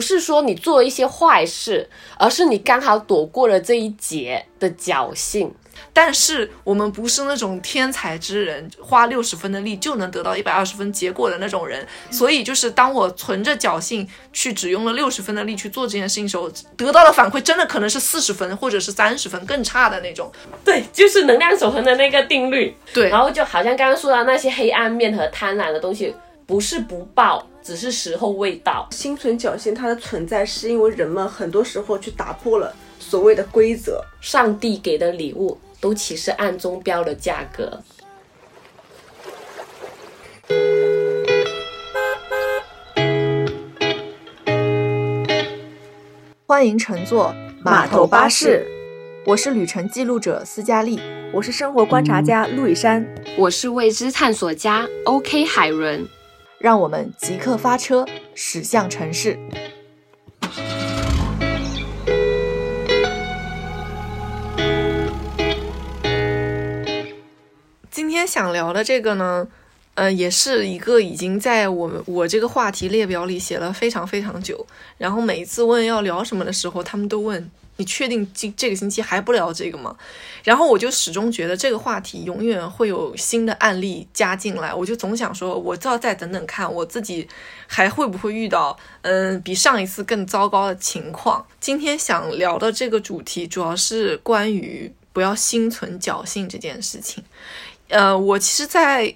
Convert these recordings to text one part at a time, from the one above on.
不是说你做一些坏事，而是你刚好躲过了这一劫的侥幸。但是我们不是那种天才之人，花六十分的力就能得到一百二十分结果的那种人。所以就是当我存着侥幸去只用了六十分的力去做这件事情时候，得到的反馈真的可能是四十分或者是三十分更差的那种。对，就是能量守恒的那个定律。对，然后就好像刚刚说到那些黑暗面和贪婪的东西，不是不报，只是时候未到。心存侥幸，它的存在是因为人们很多时候去打破了所谓的规则。上帝给的礼物都其实暗中标了价格。欢迎乘坐码头巴士，我是旅程记录者斯嘉丽。我是生活观察家陆以山，我是未知探索家 OK 海伦。让我们即刻发车，驶向城市。今天想聊的这个呢，呃，也是一个已经在我们我这个话题列表里写了非常非常久，然后每一次问要聊什么的时候，他们都问你确定这这个星期还不聊这个吗？然后我就始终觉得这个话题永远会有新的案例加进来，我就总想说，我就要再等等看我自己还会不会遇到，嗯，比上一次更糟糕的情况。今天想聊的这个主题主要是关于不要心存侥幸这件事情。呃，我其实，在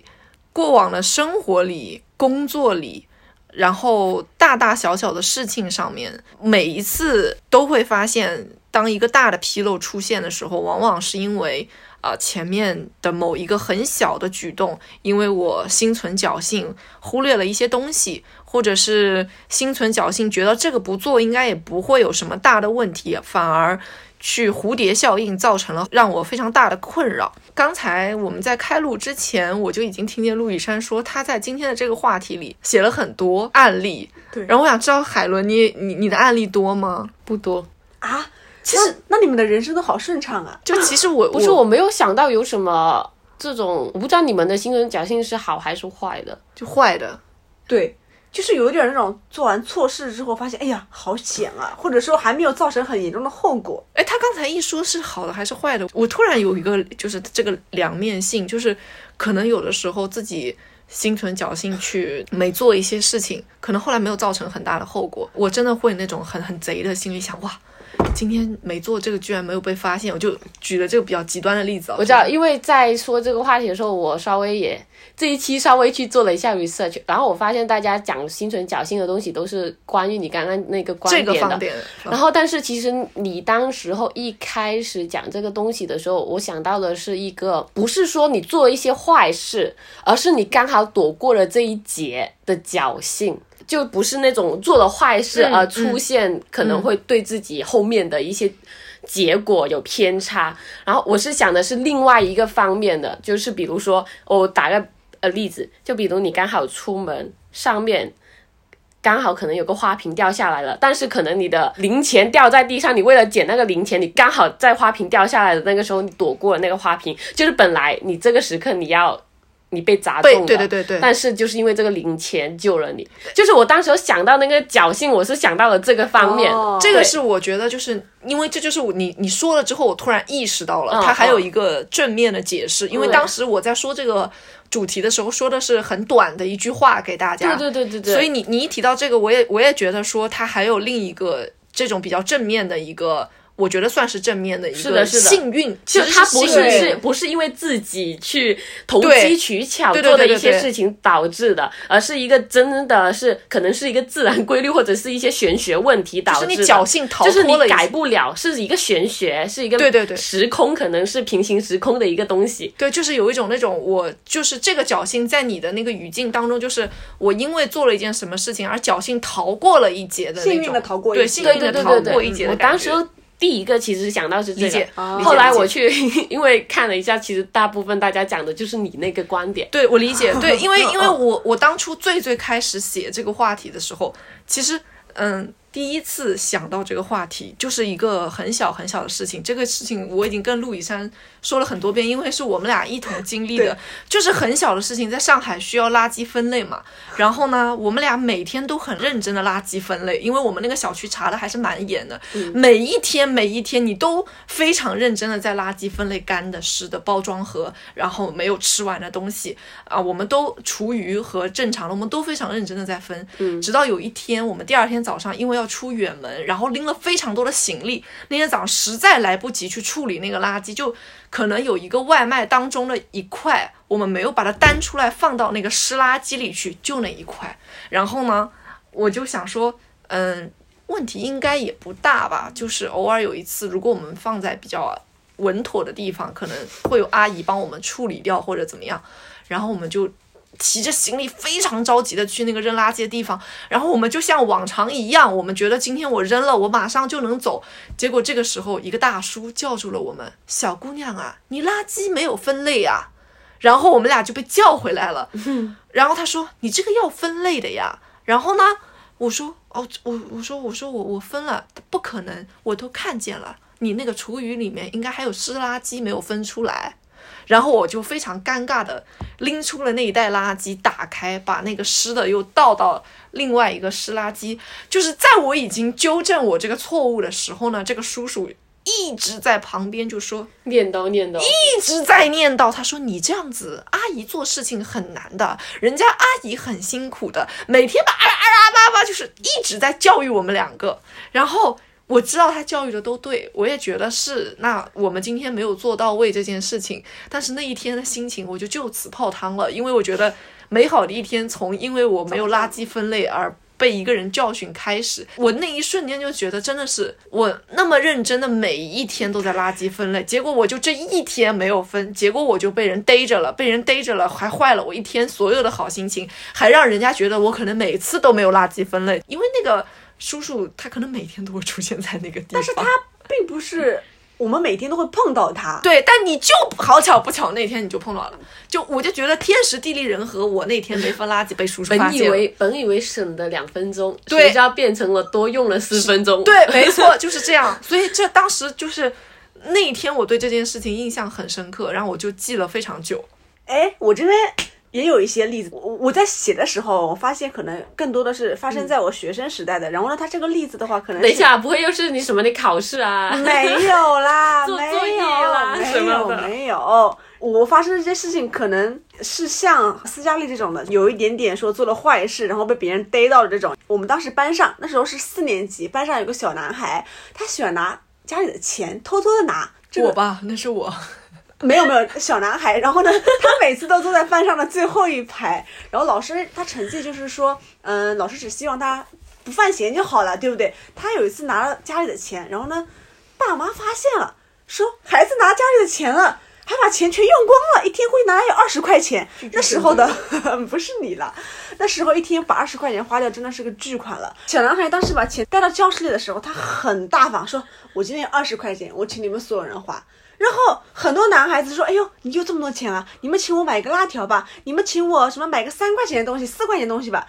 过往的生活里、工作里，然后大大小小的事情上面，每一次都会发现，当一个大的纰漏出现的时候，往往是因为啊前面的某一个很小的举动，因为我心存侥幸，忽略了一些东西，或者是心存侥幸，觉得这个不做应该也不会有什么大的问题，反而。去蝴蝶效应造成了让我非常大的困扰。刚才我们在开录之前，我就已经听见陆羽山说他在今天的这个话题里写了很多案例。对，然后我想知道海伦，你你你的案例多吗？不多啊。其实那你们的人生都好顺畅啊。就其实我 不是我没有想到有什么这种，我不知道你们的心存侥幸是好还是坏的，就坏的。对。就是有一点那种做完错事之后发现，哎呀，好险啊！或者说还没有造成很严重的后果。哎，他刚才一说是好的还是坏的，我突然有一个就是这个两面性，就是可能有的时候自己心存侥幸去没做一些事情，可能后来没有造成很大的后果，我真的会那种很很贼的心里想，哇。今天没做这个，居然没有被发现，我就举了这个比较极端的例子。我知道，因为在说这个话题的时候，我稍微也这一期稍微去做了一下 research，然后我发现大家讲心存侥幸的东西都是关于你刚刚那个观点的。然后，但是其实你当时候一开始讲这个东西的时候，我想到的是一个，不是说你做一些坏事，而是你刚好躲过了这一劫的侥幸。就不是那种做了坏事而出现可能会对自己后面的一些结果有偏差，然后我是想的是另外一个方面的，就是比如说我打个呃例子，就比如你刚好出门上面刚好可能有个花瓶掉下来了，但是可能你的零钱掉在地上，你为了捡那个零钱，你刚好在花瓶掉下来的那个时候你躲过了那个花瓶，就是本来你这个时刻你要。你被砸中了，对对对对，但是就是因为这个零钱救了你，就是我当时想到那个侥幸，我是想到了这个方面，这个是我觉得就是因为这就是你你说了之后，我突然意识到了，它还有一个正面的解释，因为当时我在说这个主题的时候，说的是很短的一句话给大家，对对对对对，所以你你一提到这个，我也我也觉得说它还有另一个这种比较正面的一个。我觉得算是正面的一个幸运，就他不是是不是因为自己去投机取巧做的一些事情导致的，而是一个真的是可能是一个自然规律或者是一些玄学问题导致的。就是你侥幸逃脱了，改不了，是一个玄学，是一个对对对。时空可能是平行时空的一个东西。对，就是有一种那种我就是这个侥幸在你的那个语境当中，就是我因为做了一件什么事情而侥幸逃过了一劫的那种，幸运的逃过对幸运的逃过一劫的感觉。第一个其实想到是这个，后来我去 因为看了一下，其实大部分大家讲的就是你那个观点。对我理解，对，因为因为我我当初最最开始写这个话题的时候，其实嗯，第一次想到这个话题，就是一个很小很小的事情。这个事情我已经跟陆以山说了很多遍，因为是我们俩一同经历的，就是很小的事情。在上海需要垃圾分类嘛，然后呢，我们俩每天都很认真的垃圾分类，因为我们那个小区查的还是蛮严的。每一天每一天，你都非常认真的在垃圾分类干的、湿的包装盒，然后没有吃完的东西啊，我们都厨余和正常的，我们都非常认真的在分。嗯，直到有一天，我们第二天早上因为要出远门，然后拎了非常多的行李。那天早上实在来不及去处理那个垃圾，就可能有一个外卖当中的一块，我们没有把它单出来放到那个湿垃圾里去，就那一块。然后呢，我就想说，嗯，问题应该也不大吧？就是偶尔有一次，如果我们放在比较稳妥的地方，可能会有阿姨帮我们处理掉或者怎么样。然后我们就。提着行李非常着急的去那个扔垃圾的地方，然后我们就像往常一样，我们觉得今天我扔了，我马上就能走。结果这个时候，一个大叔叫住了我们：“小姑娘啊，你垃圾没有分类啊！”然后我们俩就被叫回来了。然后他说：“你这个要分类的呀。”然后呢，我说：“哦，我我说我说我我分了，不可能，我都看见了，你那个厨余里面应该还有湿垃圾没有分出来。”然后我就非常尴尬的拎出了那一袋垃圾，打开，把那个湿的又倒到另外一个湿垃圾。就是在我已经纠正我这个错误的时候呢，这个叔叔一直在旁边就说念叨念叨，一直在念叨。他说：“你这样子，阿姨做事情很难的，人家阿姨很辛苦的，每天吧啊啊叭叭，就是一直在教育我们两个。”然后。我知道他教育的都对，我也觉得是。那我们今天没有做到位这件事情，但是那一天的心情我就就此泡汤了，因为我觉得美好的一天从因为我没有垃圾分类而被一个人教训开始。我那一瞬间就觉得真的是我那么认真的每一天都在垃圾分类，结果我就这一天没有分，结果我就被人逮着了，被人逮着了，还坏了我一天所有的好心情，还让人家觉得我可能每次都没有垃圾分类，因为那个。叔叔他可能每天都会出现在那个地方，但是他并不是我们每天都会碰到他。对，但你就好巧不巧那天你就碰到了，就我就觉得天时地利人和，我那天没分垃圾被叔叔发现。本以为本以为省的两分钟，谁知道变成了多用了四分钟。对，没错，就是这样。所以这当时就是那一天，我对这件事情印象很深刻，然后我就记了非常久。哎，我这边。也有一些例子，我我在写的时候，我发现可能更多的是发生在我学生时代的。然后呢，他这个例子的话，可能等一下不会又是你什么的考试啊？没有啦，做作业啦，没有没有。我发生这些事情，可能是像斯嘉丽这种的，有一点点说做了坏事，然后被别人逮到了这种。我们当时班上那时候是四年级，班上有个小男孩，他喜欢拿家里的钱偷偷的拿。我吧，那是我。没有没有小男孩，然后呢，他每次都坐在班上的最后一排，然后老师他成绩就是说，嗯，老师只希望他不犯闲就好了，对不对？他有一次拿了家里的钱，然后呢，爸妈发现了，说孩子拿家里的钱了，还把钱全用光了，一天会拿有二十块钱。那时候的 不是你了，那时候一天把二十块钱花掉真的是个巨款了。小男孩当时把钱带到教室里的时候，他很大方，说我今天有二十块钱，我请你们所有人花。然后很多男孩子说：“哎呦，你就这么多钱啊？你们请我买个辣条吧，你们请我什么买个三块钱的东西、四块钱的东西吧。”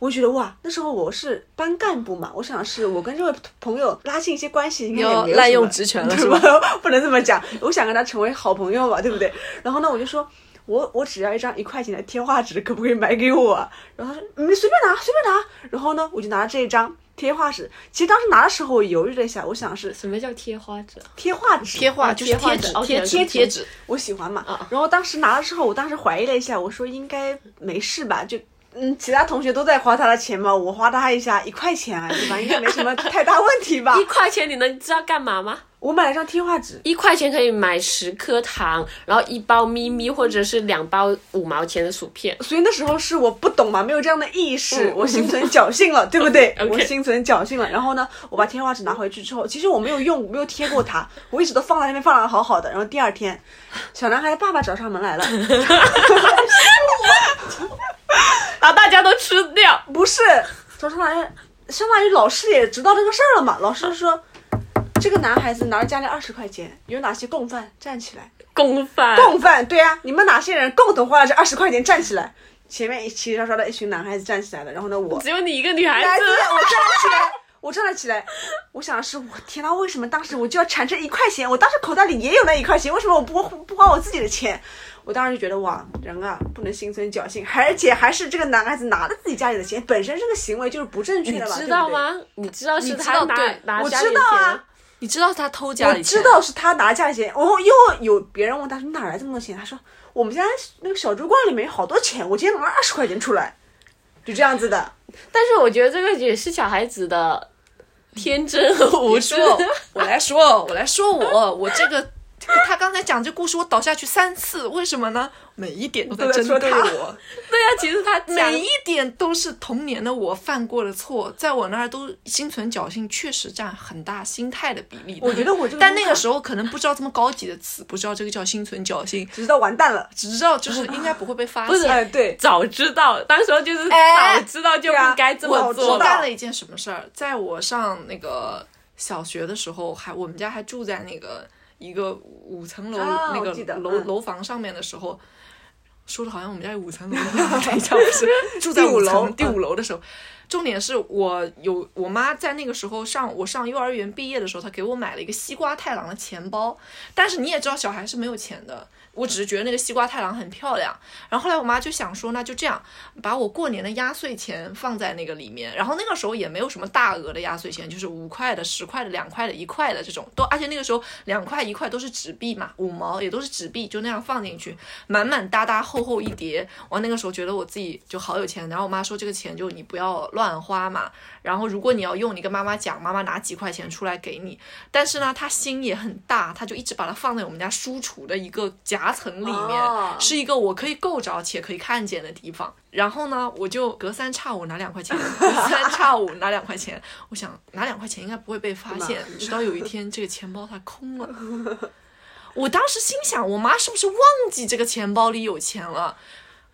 我觉得哇，那时候我是班干部嘛，我想是我跟这位朋友拉近一些关系，应该也没有滥用职权了是吧？不能这么讲，我想跟他成为好朋友嘛，对不对？然后呢，我就说，我我只要一张一块钱的贴画纸，可不可以买给我？然后他说：“你随便拿，随便拿。”然后呢，我就拿了这一张。贴画纸，其实当时拿的时候我犹豫了一下，我想是什么叫贴画纸？贴画纸，贴画就是贴纸，贴贴贴纸，我喜欢嘛。然后当时拿的时候，我当时怀疑了一下，我说应该没事吧？就嗯，其他同学都在花他的钱嘛，我花他一下一块钱啊，对吧？应该没什么太大问题吧？一块钱你能知道干嘛吗？我买了张贴画纸，一块钱可以买十颗糖，然后一包咪咪或者是两包五毛钱的薯片。所以那时候是我不懂嘛，没有这样的意识，我心存侥幸了，对不对？我心存侥幸了。然后呢，我把贴画纸拿回去之后，其实我没有用，没有贴过它，我一直都放在那边，放的好好的。然后第二天，小男孩的爸爸找上门来了，把大家都吃掉。不是，找上来，相当于老师也知道这个事儿了嘛。老师说。这个男孩子拿着家里二十块钱，有哪些共犯？站起来！共犯！共犯！对啊，你们哪些人共同花了这二十块钱？站起来！前面一齐刷刷的一群男孩子站起来了，然后呢，我只有你一个女孩子，我站了起来，我站了起来，我想的是，我天呐，为什么当时我就要产生一块钱？我当时口袋里也有那一块钱，为什么我不不花我自己的钱？我当时就觉得哇，人啊不能心存侥幸，而且还是这个男孩子拿了自己家里的钱，本身这个行为就是不正确的知道吗？你知道是他拿拿家里的钱？你知道他偷家里钱？我知道是他拿家里钱。然后又有别人问他说哪来这么多钱？他说我们家那个小猪罐里面有好多钱，我今天拿了二十块钱出来，就这样子的。但是我觉得这个也是小孩子的。天真和无知。我来说，我来说，我我这个，他刚才讲这故事，我倒下去三次，为什么呢？每一点都在针对我，对呀，其实他每一点都是童年的我犯过的错，在我那儿都心存侥幸，确实占很大心态的比例。我觉得我这个，但那个时候可能不知道这么高级的词，不知道这个叫心存侥幸，只知道完蛋了，只知道就是应该不会被发现。对，早知道，当时候就是早知道就不该这么做。我干了一件什么事儿？在我上那个小学的时候，还我们家还住在那个一个五层楼那个楼楼房上面的时候。说的好像我们家有五层楼 一样，等一下不是 住在五层第五楼的时候，重点是我有我妈在那个时候上我上幼儿园毕业的时候，她给我买了一个西瓜太郎的钱包，但是你也知道小孩是没有钱的。我只是觉得那个西瓜太郎很漂亮，然后后来我妈就想说，那就这样，把我过年的压岁钱放在那个里面。然后那个时候也没有什么大额的压岁钱，就是五块的、十块的、两块的、一块的这种，都而且那个时候两块一块都是纸币嘛，五毛也都是纸币，就那样放进去，满满哒哒厚厚一叠。我那个时候觉得我自己就好有钱。然后我妈说，这个钱就你不要乱花嘛。然后如果你要用，你跟妈妈讲，妈妈拿几块钱出来给你。但是呢，她心也很大，她就一直把它放在我们家书橱的一个夹层里面，是一个我可以够着且可以看见的地方。然后呢，我就隔三差五拿两块钱，隔三差五拿两块钱。我想拿两块钱应该不会被发现。直到有一天，这个钱包它空了，我当时心想，我妈是不是忘记这个钱包里有钱了？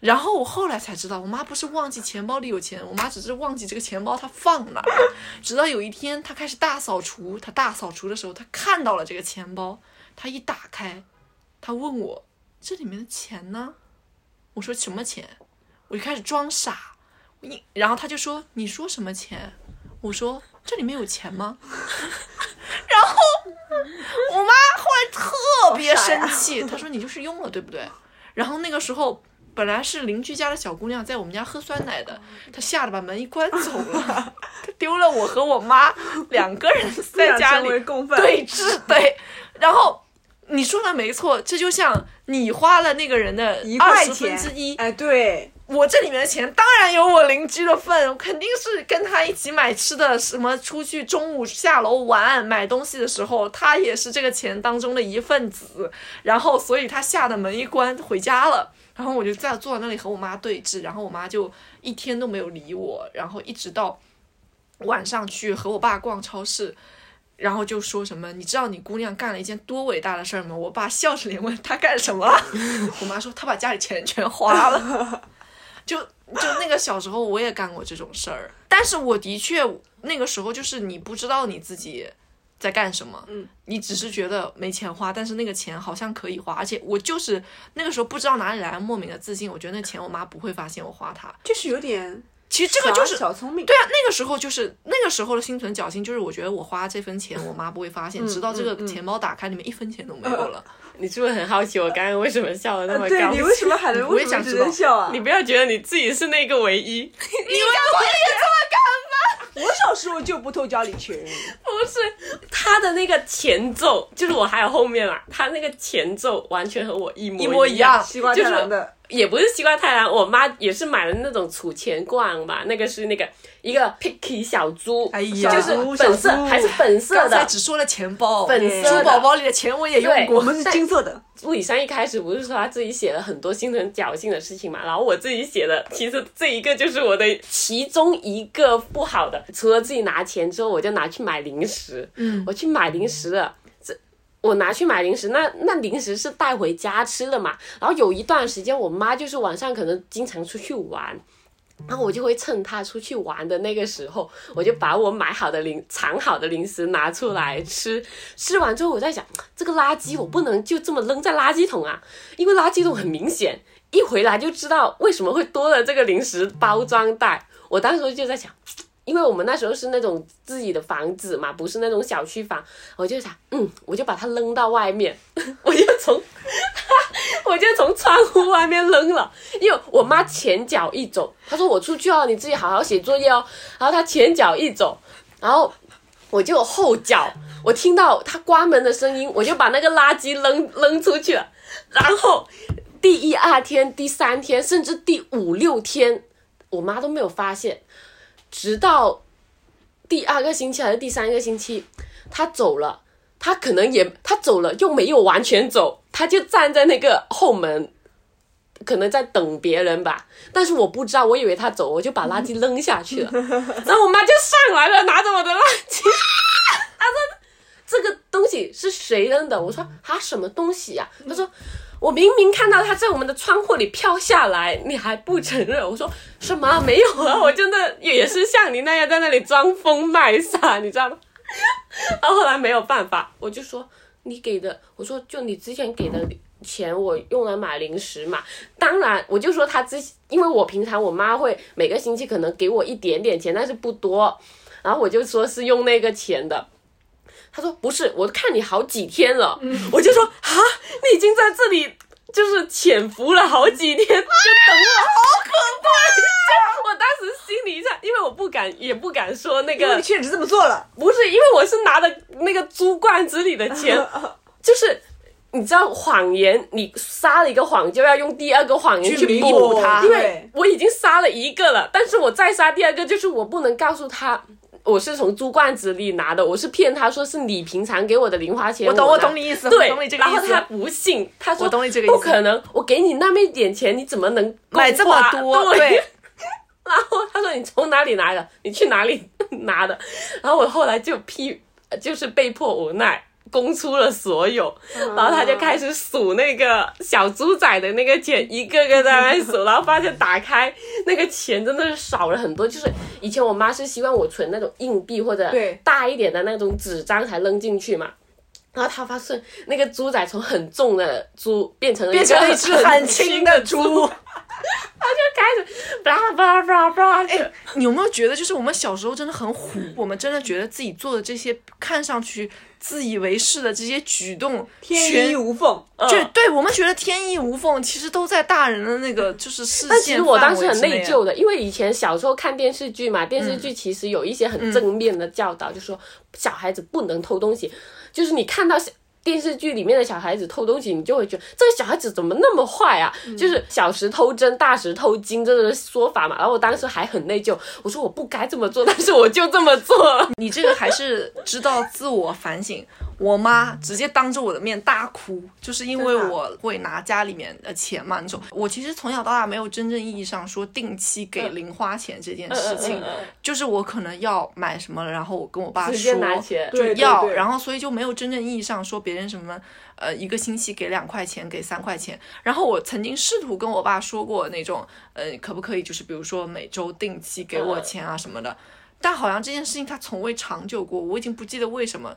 然后我后来才知道，我妈不是忘记钱包里有钱，我妈只是忘记这个钱包她放哪。直到有一天，她开始大扫除，她大扫除的时候，她看到了这个钱包，她一打开，她问我这里面的钱呢？我说什么钱？我就开始装傻，你，然后他就说你说什么钱？我说这里面有钱吗？然后我妈后来特别生气，她说你就是用了对不对？然后那个时候。本来是邻居家的小姑娘在我们家喝酸奶的，她吓得把门一关走了，她丢了我和我妈两个人在家里对峙。对，然后你说的没错，这就像你花了那个人的二十分之一，哎，对我这里面的钱当然有我邻居的份，肯定是跟他一起买吃的，什么出去中午下楼玩买东西的时候，他也是这个钱当中的一份子，然后所以他吓得门一关回家了。然后我就在坐在那里和我妈对峙，然后我妈就一天都没有理我，然后一直到晚上去和我爸逛超市，然后就说什么，你知道你姑娘干了一件多伟大的事儿吗？我爸笑着脸问她干什么了，我妈说她把家里钱全花了，就就那个小时候我也干过这种事儿，但是我的确那个时候就是你不知道你自己。在干什么？嗯，你只是觉得没钱花，但是那个钱好像可以花，而且我就是那个时候不知道哪里来莫名的自信，我觉得那钱我妈不会发现我花它，就是有点，其实这个就是小聪明。对啊，那个时候就是那个时候的心存侥幸，就是我觉得我花这份钱我妈不会发现，直到这个钱包打开里面一分钱都没有了。你是不是很好奇我刚刚为什么笑的那么高？对你为什么还能为什么直接笑啊？你不要觉得你自己是那个唯一，你也这么干吗？我小时候就不偷家里钱，不是他的那个前奏，就是我还有后面嘛，他那个前奏完全和我一模一样，西瓜太郎的，也不是西瓜太郎，我妈也是买了那种储钱罐吧，那个是那个一个 Picky 小猪，哎呀，就是粉色还是粉色的，只说了钱包，粉色珠宝包里的钱我也用过，我们是金色的。物理山一开始不是说他自己写了很多心存侥幸的事情嘛，然后我自己写的，其实这一个就是我的其中一个不好的。除了自己拿钱之后，我就拿去买零食。嗯，我去买零食了。我拿去买零食，那那零食是带回家吃的嘛。然后有一段时间，我妈就是晚上可能经常出去玩。然后我就会趁他出去玩的那个时候，我就把我买好的零藏好的零食拿出来吃。吃完之后，我在想，这个垃圾我不能就这么扔在垃圾桶啊，因为垃圾桶很明显，一回来就知道为什么会多了这个零食包装袋。我当时就在想，因为我们那时候是那种自己的房子嘛，不是那种小区房，我就想，嗯，我就把它扔到外面，我就从，我就从窗户外面扔了，因为我妈前脚一走，她说我出去哦，你自己好好写作业哦，然后她前脚一走，然后我就后脚，我听到她关门的声音，我就把那个垃圾扔扔出去了，然后第一二天、第三天，甚至第五六天，我妈都没有发现。直到第二个星期还是第三个星期，他走了，他可能也他走了又没有完全走，他就站在那个后门，可能在等别人吧。但是我不知道，我以为他走，我就把垃圾扔下去了。然后我妈就上来了，拿着我的垃圾，她说：“这个东西是谁扔的？”我说：“啊，什么东西呀？”她说。我明明看到它在我们的窗户里飘下来，你还不承认？我说什么没有啊？我真的也是像你那样在那里装疯卖傻，你知道吗？然后后来没有办法，我就说你给的，我说就你之前给的钱，我用来买零食嘛。当然，我就说他之，因为我平常我妈会每个星期可能给我一点点钱，但是不多。然后我就说是用那个钱的。他说不是，我看你好几天了，我就说啊，你已经在这里就是潜伏了好几天，就等我，好可怕！我当时心里一下，因为我不敢，也不敢说那个，你确实这么做了，不是因为我是拿的那个猪罐子里的钱，就是你知道谎言，你撒了一个谎就要用第二个谎言去弥补它，因为我已经撒了一个了，但是我再撒第二个，就是我不能告诉他。我是从猪罐子里拿的，我是骗他说是你平常给我的零花钱。我懂，我懂你意思。对，然后他不信，他说我懂你这个意思。不可能，我给你那么一点钱，你怎么能买这么多？对。然后他说你从哪里来的？你去哪里 拿的？然后我后来就批，就是被迫无奈。供出了所有，然后他就开始数那个小猪仔的那个钱，一个个在那数，然后发现打开那个钱真的是少了很多。就是以前我妈是希望我存那种硬币或者大一点的那种纸张才扔进去嘛，然后他发现那个猪仔从很重的猪变成了变成了一只很轻的猪，他就开始叭叭叭叭。哎，你有没有觉得，就是我们小时候真的很虎，我们真的觉得自己做的这些看上去。自以为是的这些举动，天衣无缝，就对我们觉得天衣无缝，其实都在大人的那个就是视线但其实我当时很内疚的，因为以前小时候看电视剧嘛，电视剧其实有一些很正面的教导，就说小孩子不能偷东西，就是你看到。电视剧里面的小孩子偷东西，你就会觉得这个小孩子怎么那么坏啊？就是小时偷针，大时偷金这个说法嘛。然后我当时还很内疚，我说我不该这么做，但是我就这么做。你这个还是知道自我反省。我妈直接当着我的面大哭，就是因为我会拿家里面的钱嘛那种。我其实从小到大没有真正意义上说定期给零花钱这件事情，就是我可能要买什么，然后我跟我爸说就要，然后所以就没有真正意义上说别人什么呃一个星期给两块钱给三块钱。然后我曾经试图跟我爸说过那种呃可不可以就是比如说每周定期给我钱啊什么的，但好像这件事情他从未长久过，我已经不记得为什么。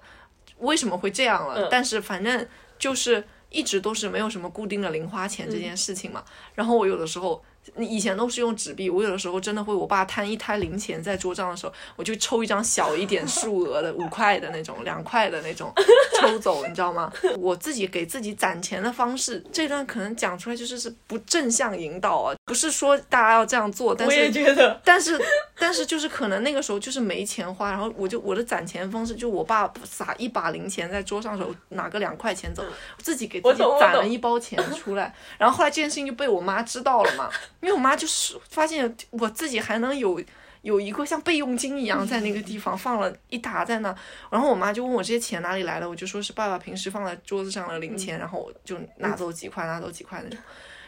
为什么会这样了？但是反正就是一直都是没有什么固定的零花钱这件事情嘛。然后我有的时候。你以前都是用纸币，我有的时候真的会，我爸摊一摊零钱在桌上的时候，我就抽一张小一点 数额的五块的那种、两块的那种 抽走，你知道吗？我自己给自己攒钱的方式，这段可能讲出来就是是不正向引导啊，不是说大家要这样做，但是我也觉得，但是但是就是可能那个时候就是没钱花，然后我就我的攒钱方式就我爸撒一把零钱在桌上的时候拿个两块钱走，自己给自己攒了一包钱 出来，然后后来这件事情就被我妈知道了嘛。因为我妈就是发现我自己还能有有一个像备用金一样在那个地方放了一沓在那，然后我妈就问我这些钱哪里来的，我就说是爸爸平时放在桌子上的零钱，然后我就拿走几块，拿走几块那种，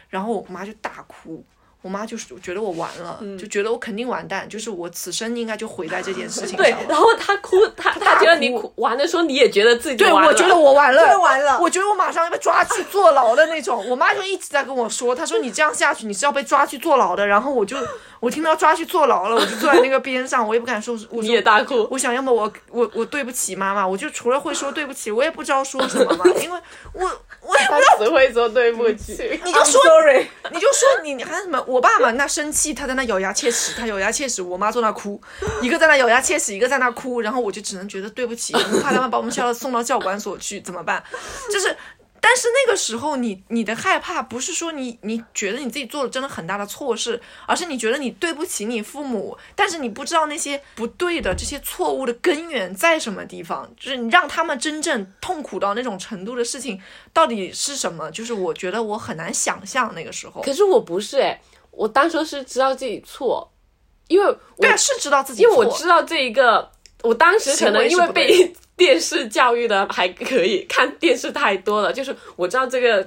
然后我妈就大哭。我妈就是觉得我完了，就觉得我肯定完蛋，就是我此生应该就毁在这件事情 上。对，然后她哭，她她觉得你哭完的时候，你也觉得自己对，我觉得我完了，完了，我觉得我马上要被抓去坐牢的那种。我妈就一直在跟我说，她说你这样下去你是要被抓去坐牢的。然后我就我听到抓去坐牢了，我就坐在那个边上，我也不敢说，我你也大哭。我想要么我我我对不起妈妈，我就除了会说对不起，我也不知道说什么嘛，因为我我也不知道只会说对不起，你就说你就说你你还什么？我爸嘛，那生气，他在那咬牙切齿，他咬牙切齿，我妈坐那哭，一个在那咬牙切齿，一个在那哭，然后我就只能觉得对不起，怕他们把我们校送到教管所去怎么办？就是。但是那个时候，你你的害怕不是说你你觉得你自己做了真的很大的错事，而是你觉得你对不起你父母，但是你不知道那些不对的这些错误的根源在什么地方，就是你让他们真正痛苦到那种程度的事情到底是什么？就是我觉得我很难想象那个时候。可是我不是诶，我当时是知道自己错，因为对是知道自己错，因为我知道这一个，我当时可能因为被。电视教育的还可以，看电视太多了。就是我知道这个，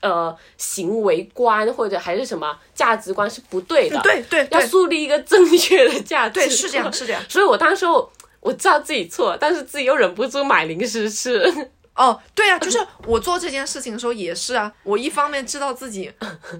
呃，行为观或者还是什么价值观是不对的。对对，要树立一个正确的价值。对，是这样，是这样。所以我当时我知道自己错，但是自己又忍不住买零食吃。哦，对啊，就是我做这件事情的时候也是啊。我一方面知道自己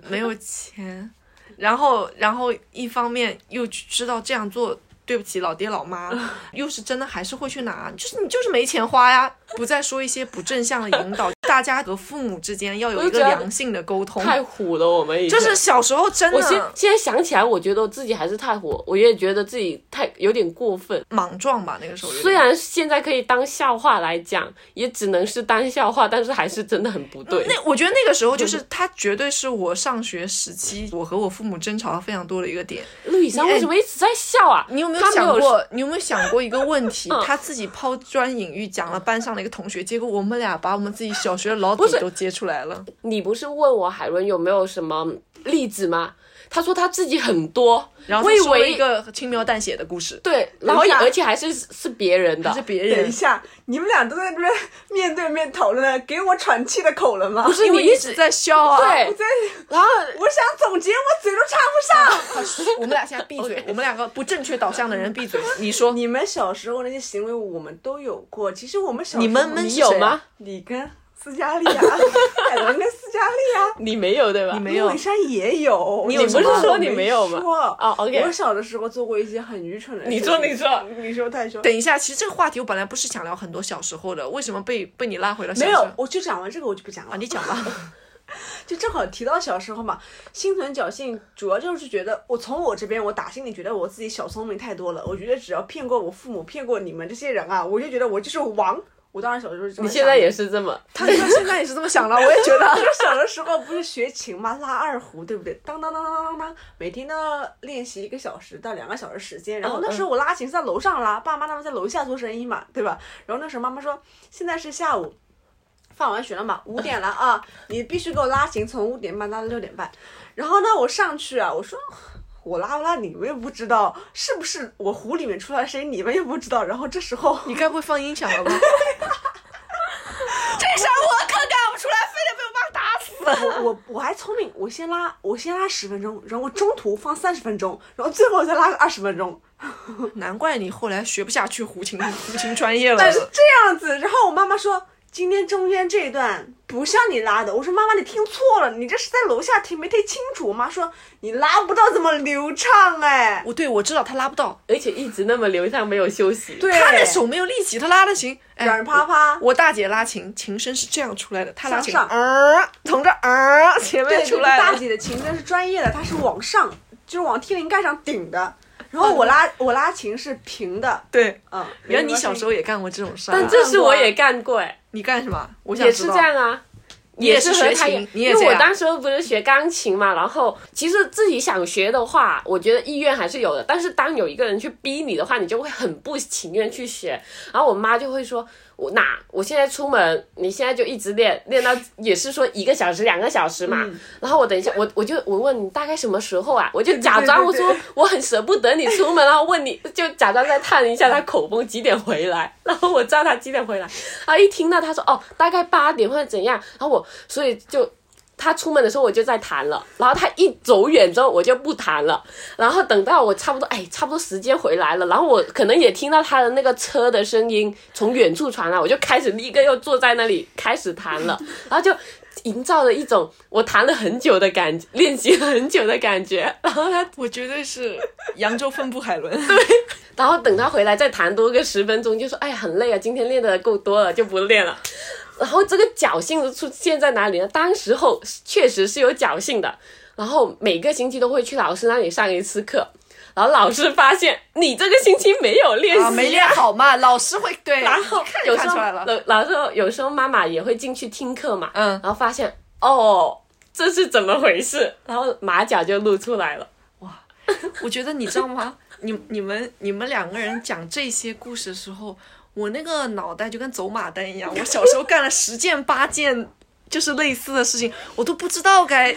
没有钱，然后然后一方面又知道这样做。对不起，老爹老妈，又是真的还是会去拿，就是你就是没钱花呀。不再说一些不正向的引导，大家和父母之间要有一个良性的沟通。太虎了，我们就是小时候真的。我现现在想起来，我觉得我自己还是太虎，我也觉得自己太有点过分，莽撞吧。那个时候虽然现在可以当笑话来讲，也只能是当笑话，但是还是真的很不对。那我觉得那个时候就是他绝对是我上学时期我和我父母争吵非常多的一个点。陆以山为什么一直在笑啊？你有没有想过？你有没有想过一个问题？他自己抛砖引玉讲了班上的一个同学，结果我。们俩把我们自己小学的老底都揭出来了。你不是问我海伦有没有什么例子吗？他说他自己很多，然后说一个轻描淡写的故事。对，然后而且还是是别人的，是别人。等一下，你们俩都在这边面对面讨论，给我喘气的口了吗？不是你一直在笑啊？对，我在。然后我想总结，我嘴都插不上。我们俩现在闭嘴，我们两个不正确导向的人闭嘴。你说，你们小时候那些行为我们都有过。其实我们小你们们有吗？你跟。斯嘉丽啊，海伦跟斯嘉丽啊，你没有对吧？你没有，陆山也有。你不是说你没有吗？哦，OK。我小的时候做过一些很愚蠢的事情。你说，你说，你说太凶。等一下，其实这个话题我本来不是想聊很多小时候的，为什么被 被你拉回了？没有，我就讲完这个我就不讲了。你讲吧。就正好提到小时候嘛，心存侥幸，主要就是觉得我从我这边，我打心里觉得我自己小聪明太多了。我觉得只要骗过我父母，骗过你们这些人啊，我就觉得我就是王。我当时小时候是这么，你现在也是这么，他现在也是这么想了，我也觉得。就小的时候不是学琴吗？拉二胡，对不对？当当当当当当，每天都要练习一个小时到两个小时时间。然后那时候我拉琴是在楼上拉，爸妈他们在楼下做生意嘛，对吧？然后那时候妈妈说，现在是下午，放完学了嘛，五点了啊，你必须给我拉琴，从五点半拉到六点半。然后呢，我上去啊，我说。我拉不拉你们也不知道，是不是我壶里面出来声音你们也不知道。然后这时候 你该不会放音响了吧？这事儿我可干不出来，非得被我妈打死。我我我还聪明，我先拉我先拉十分钟，然后中途放三十分钟，然后最后再拉个二十分钟。难怪你后来学不下去胡琴胡琴专业了。但是这样子，然后我妈妈说。今天中间这一段不像你拉的，我说妈妈你听错了，你这是在楼下听没听清楚？我妈说你拉不到这么流畅哎，我对我知道他拉不到，而且一直那么流畅没有休息，对，他的手没有力气，他拉的琴软趴趴。我大姐拉琴，琴声是这样出来的，她拉琴，呃，从这呃前面出来。大姐的琴声是专业的，她是往上，就是往天灵盖上顶的。然后我拉我拉琴是平的，对，嗯，原来你小时候也干过这种事儿，但这是我也干过哎，你干什么？我想也是这样啊。也是和他，因为我当时不是学钢琴嘛，然后其实自己想学的话，我觉得意愿还是有的。但是当有一个人去逼你的话，你就会很不情愿去学。然后我妈就会说：“我那我现在出门，你现在就一直练，练到也是说一个小时、两个小时嘛。然后我等一下，我我就我问你大概什么时候啊？我就假装我说我很舍不得你出门，然后问你就假装再探一下他口风几点回来。然后我知道他几点回来，然后一听到他说哦大概八点或者怎样，然后我。所以就他出门的时候我就在弹了，然后他一走远之后我就不弹了，然后等到我差不多哎差不多时间回来了，然后我可能也听到他的那个车的声音从远处传来，我就开始立刻又坐在那里开始弹了，然后就营造了一种我弹了很久的感觉，练习了很久的感觉，然后他 我绝对是扬州分部海伦，对，然后等他回来再弹多个十分钟，就说哎很累啊，今天练的够多了就不练了。然后这个侥幸的出现在哪里呢？当时候确实是有侥幸的，然后每个星期都会去老师那里上一次课。然后老师发现你这个星期没有练习，没练好嘛，老师会对。然后有时候老老师有时候妈妈也会进去听课嘛，嗯，然后发现哦，这是怎么回事？然后马脚就露出来了。哇，我觉得你知道吗？你 你们你们两个人讲这些故事的时候，我那个脑袋就跟走马灯一样。我小时候干了十件八件。就是类似的事情，我都不知道该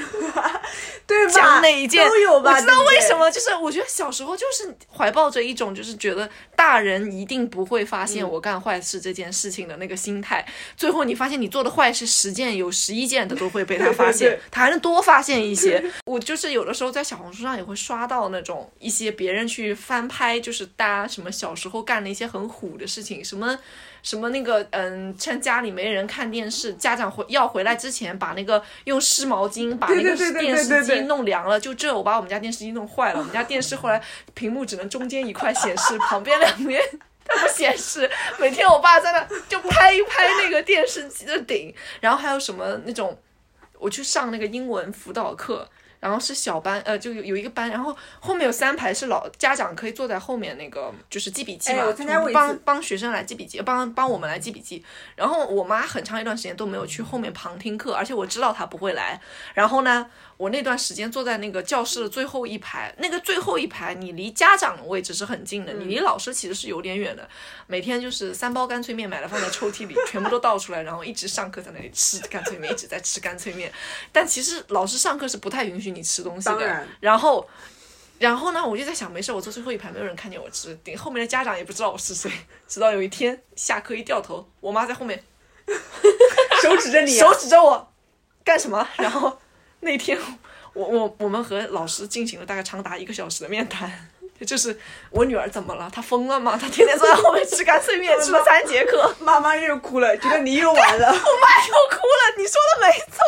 对讲哪一件，都有吧？我知道为什么，就是我觉得小时候就是怀抱着一种就是觉得大人一定不会发现我干坏事这件事情的那个心态。最后你发现你做的坏事十件有十一件的都会被他发现，他还能多发现一些。我就是有的时候在小红书上也会刷到那种一些别人去翻拍，就是大家什么小时候干的一些很虎的事情，什么。什么那个嗯，趁家里没人看电视，家长回要回来之前，把那个用湿毛巾把那个电视机弄凉了。就这，我把我们家电视机弄坏了。我们家电视后来屏幕只能中间一块显示，旁边两边它不显示。每天我爸在那就拍一拍那个电视机的顶。然后还有什么那种，我去上那个英文辅导课。然后是小班，呃，就有有一个班，然后后面有三排是老家长可以坐在后面那个，就是记笔记嘛，帮帮学生来记笔记，帮帮我们来记笔记。然后我妈很长一段时间都没有去后面旁听课，而且我知道她不会来。然后呢？我那段时间坐在那个教室的最后一排，那个最后一排你离家长的位置是很近的，你离老师其实是有点远的。每天就是三包干脆面买了放在抽屉里，全部都倒出来，然后一直上课在那里吃干脆面，一直在吃干脆面。但其实老师上课是不太允许你吃东西的。然后，然后呢，我就在想，没事，我坐最后一排，没有人看见我吃。顶后面的家长也不知道我是谁。直到有一天下课一掉头，我妈在后面，手指着你，手指着我，干什么？然后。那天，我我我们和老师进行了大概长达一个小时的面谈，就是我女儿怎么了？她疯了吗？她天天坐在后面吃干脆面，吃了三节课。妈妈又哭了，觉得你又完了。我妈又哭了，你说的没错，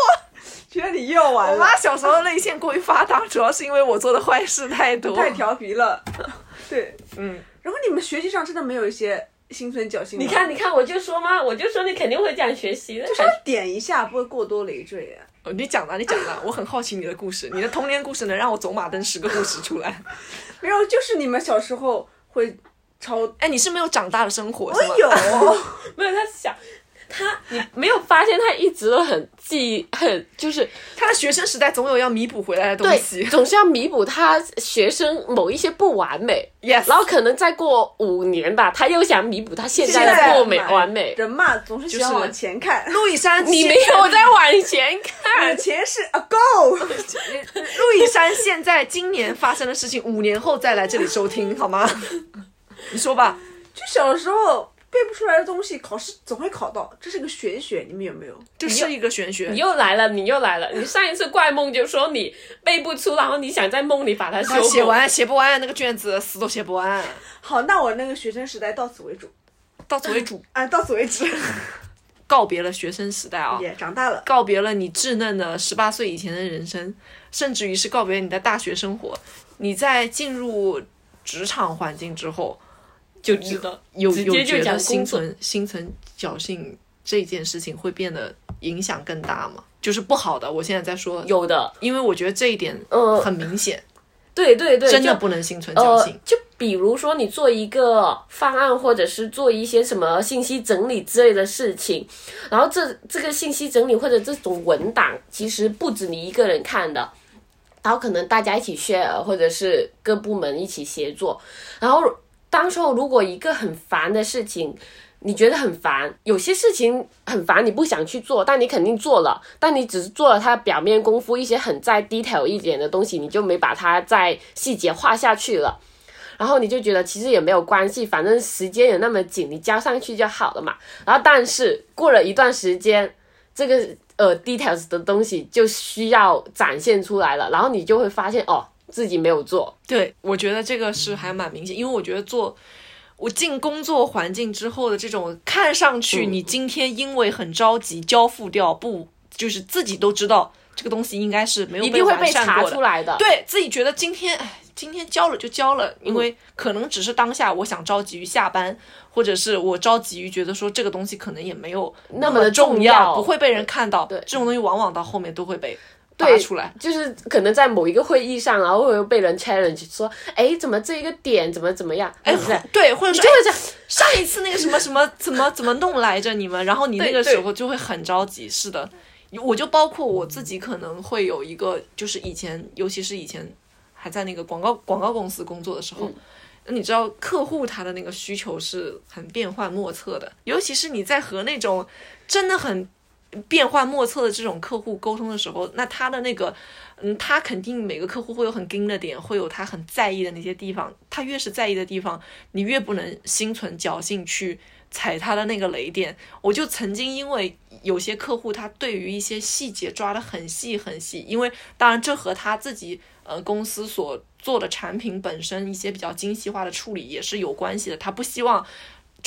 觉得你又完了。我妈小时候泪腺过于发达，主要是因为我做的坏事太多，太调皮了。对，嗯。然后你们学习上真的没有一些心存侥幸？你看，你看，我就说嘛，我就说你肯定会这样学习的，就是点一下，不会过多累赘啊。你讲了，你讲了，我很好奇你的故事，你的童年故事能让我走马灯十个故事出来？没有，就是你们小时候会超，哎，你是没有长大的生活，我有，没有，他想。他，你没有发现他一直都很记，很就是他的学生时代总有要弥补回来的东西，总是要弥补他学生某一些不完美。Yes，然后可能再过五年吧，他又想弥补他现在的不美完美。人嘛，总是需要往前看。路易山，你没有在往前看，前是 ago。路易山现在今年发生的事情，五年后再来这里收听好吗？你说吧，就小时候。背不出来的东西，考试总会考到，这是个玄学，你们有没有？这是一个玄学。你又来了，你又来了。你上一次怪梦就说你背不出，然后你想在梦里把它修 写完，写不完那个卷子，死都写不完。好，那我那个学生时代到此为主，到此为主，啊，到此为止，告别了学生时代啊，也长大了，告别了你稚嫩的十八岁以前的人生，甚至于是告别你的大学生活。你在进入职场环境之后。就知道有有觉得心存心存侥幸这件事情会变得影响更大吗？就是不好的。我现在在说有的，因为我觉得这一点呃很明显。对对对，真的不能心存侥幸。就比如说你做一个方案，或者是做一些什么信息整理之类的事情，然后这这个信息整理或者这种文档，其实不止你一个人看的，然后可能大家一起 share，或者是各部门一起协作，然后。当时候如果一个很烦的事情，你觉得很烦，有些事情很烦，你不想去做，但你肯定做了，但你只是做了它表面功夫，一些很在 detail 一点的东西，你就没把它在细节画下去了，然后你就觉得其实也没有关系，反正时间也那么紧，你交上去就好了嘛。然后但是过了一段时间，这个呃 details 的东西就需要展现出来了，然后你就会发现哦。自己没有做，对我觉得这个是还蛮明显，因为我觉得做我进工作环境之后的这种看上去，你今天因为很着急交付掉，不就是自己都知道这个东西应该是没有一定会被查出来的，对自己觉得今天哎今天交了就交了，因为可能只是当下我想着急于下班，或者是我着急于觉得说这个东西可能也没有那么的重要，不会被人看到，对。这种东西往往到后面都会被。发出来，就是可能在某一个会议上，然后又被人 challenge 说，哎，怎么这一个点怎么怎么样？哎，对，或者说就会这样。上一次那个什么 什么怎么怎么弄来着？你们，然后你那个时候就会很着急。是的，我就包括我自己，可能会有一个，就是以前，尤其是以前还在那个广告广告公司工作的时候。你知道客户他的那个需求是很变幻莫测的，尤其是你在和那种真的很变幻莫测的这种客户沟通的时候，那他的那个，嗯，他肯定每个客户会有很盯的点，会有他很在意的那些地方，他越是在意的地方，你越不能心存侥幸去踩他的那个雷点。我就曾经因为有些客户他对于一些细节抓得很细很细，因为当然这和他自己呃公司所。做的产品本身一些比较精细化的处理也是有关系的，他不希望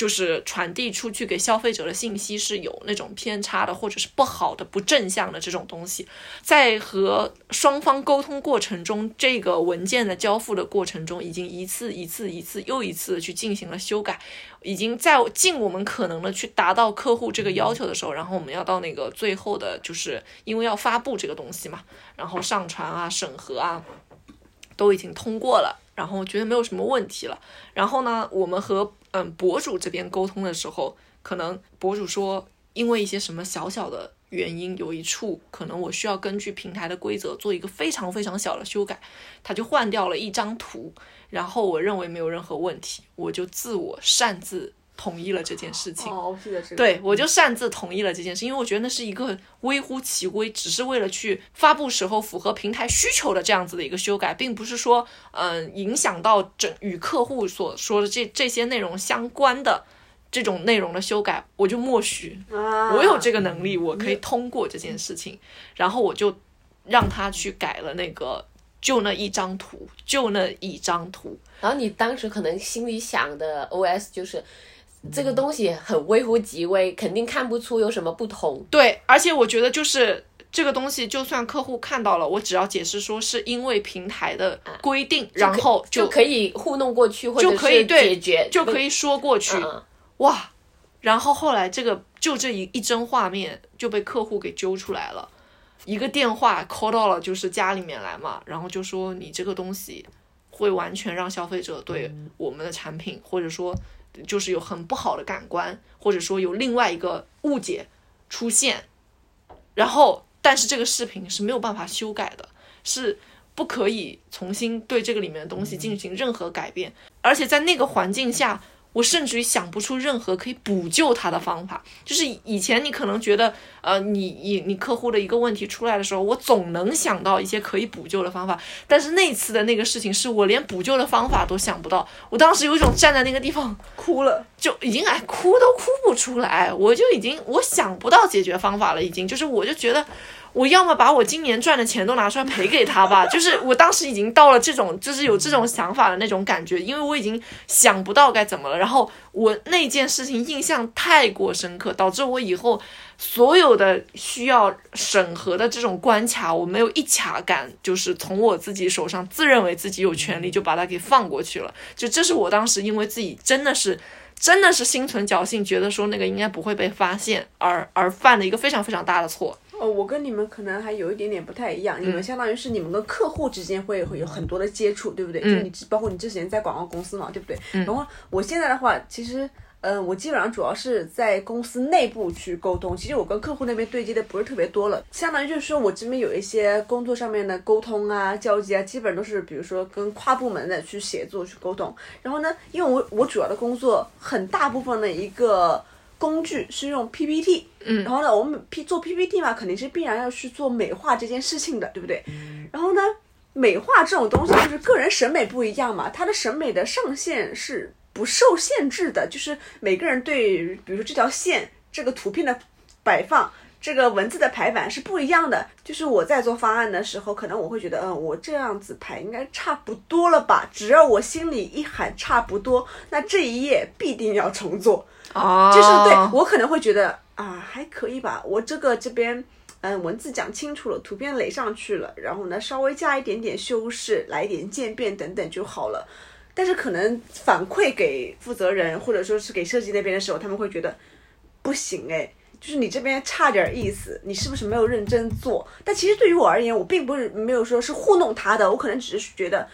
就是传递出去给消费者的信息是有那种偏差的，或者是不好的、不正向的这种东西。在和双方沟通过程中，这个文件的交付的过程中，已经一次一次一次又一次的去进行了修改，已经在尽我们可能的去达到客户这个要求的时候，然后我们要到那个最后的，就是因为要发布这个东西嘛，然后上传啊、审核啊。都已经通过了，然后觉得没有什么问题了。然后呢，我们和嗯博主这边沟通的时候，可能博主说，因为一些什么小小的原因，有一处可能我需要根据平台的规则做一个非常非常小的修改，他就换掉了一张图。然后我认为没有任何问题，我就自我擅自。同意了这件事情，哦，记得这个。对，我就擅自同意了这件事，因为我觉得那是一个微乎其微，只是为了去发布时候符合平台需求的这样子的一个修改，并不是说，嗯，影响到整与客户所说的这这些内容相关的这种内容的修改，我就默许，我有这个能力，我可以通过这件事情，然后我就让他去改了那个，就那一张图，就那一张图，然后你当时可能心里想的 OS 就是。这个东西很微乎其微，肯定看不出有什么不同。对，而且我觉得就是这个东西，就算客户看到了，我只要解释说是因为平台的规定，然后就可以糊弄过去，或者是解决，就可以说过去。哇，然后后来这个就这一一帧画面就被客户给揪出来了，一个电话 call 到了就是家里面来嘛，然后就说你这个东西会完全让消费者对我们的产品，或者说。就是有很不好的感官，或者说有另外一个误解出现，然后，但是这个视频是没有办法修改的，是不可以重新对这个里面的东西进行任何改变，而且在那个环境下。我甚至于想不出任何可以补救他的方法。就是以前你可能觉得，呃，你你你客户的一个问题出来的时候，我总能想到一些可以补救的方法。但是那次的那个事情，是我连补救的方法都想不到。我当时有一种站在那个地方哭了，就已经哎哭都哭不出来，我就已经我想不到解决方法了，已经就是我就觉得。我要么把我今年赚的钱都拿出来赔给他吧，就是我当时已经到了这种，就是有这种想法的那种感觉，因为我已经想不到该怎么了。然后我那件事情印象太过深刻，导致我以后所有的需要审核的这种关卡，我没有一卡敢就是从我自己手上自认为自己有权利就把它给放过去了。就这是我当时因为自己真的是真的是心存侥幸，觉得说那个应该不会被发现，而而犯了一个非常非常大的错。哦，我跟你们可能还有一点点不太一样，你们相当于是你们跟客户之间会会有很多的接触，对不对？就你包括你之前在广告公司嘛，对不对？然后我现在的话，其实，嗯，我基本上主要是在公司内部去沟通，其实我跟客户那边对接的不是特别多了，相当于就是说我这边有一些工作上面的沟通啊、交接啊，基本都是比如说跟跨部门的去协作去沟通。然后呢，因为我我主要的工作很大部分的一个。工具是用 PPT，嗯，然后呢，我们 P 做 PPT 嘛，肯定是必然要去做美化这件事情的，对不对？然后呢，美化这种东西就是个人审美不一样嘛，他的审美的上限是不受限制的，就是每个人对，比如说这条线、这个图片的摆放、这个文字的排版是不一样的。就是我在做方案的时候，可能我会觉得，嗯，我这样子排应该差不多了吧？只要我心里一喊差不多，那这一页必定要重做。哦，就是对我可能会觉得啊，还可以吧。我这个这边，嗯，文字讲清楚了，图片垒上去了，然后呢，稍微加一点点修饰，来一点渐变等等就好了。但是可能反馈给负责人或者说是给设计那边的时候，他们会觉得不行哎，就是你这边差点意思，你是不是没有认真做？但其实对于我而言，我并不是没有说是糊弄他的，我可能只是觉得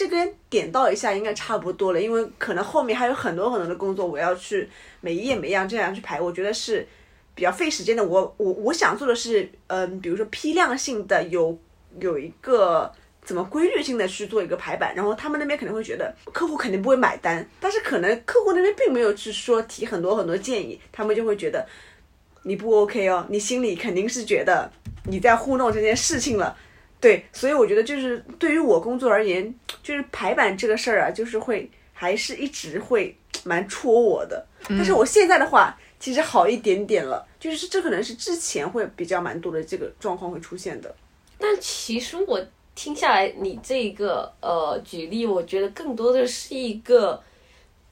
这边点到一下应该差不多了，因为可能后面还有很多很多的工作我要去每一页每一样这样去排，我觉得是比较费时间的。我我我想做的是，嗯，比如说批量性的有有一个。怎么规律性的去做一个排版，然后他们那边可能会觉得客户肯定不会买单，但是可能客户那边并没有去说提很多很多建议，他们就会觉得你不 OK 哦，你心里肯定是觉得你在糊弄这件事情了，对，所以我觉得就是对于我工作而言，就是排版这个事儿啊，就是会还是一直会蛮戳我的，但是我现在的话其实好一点点了，就是这可能是之前会比较蛮多的这个状况会出现的，但其实我。听下来，你这个呃举例，我觉得更多的是一个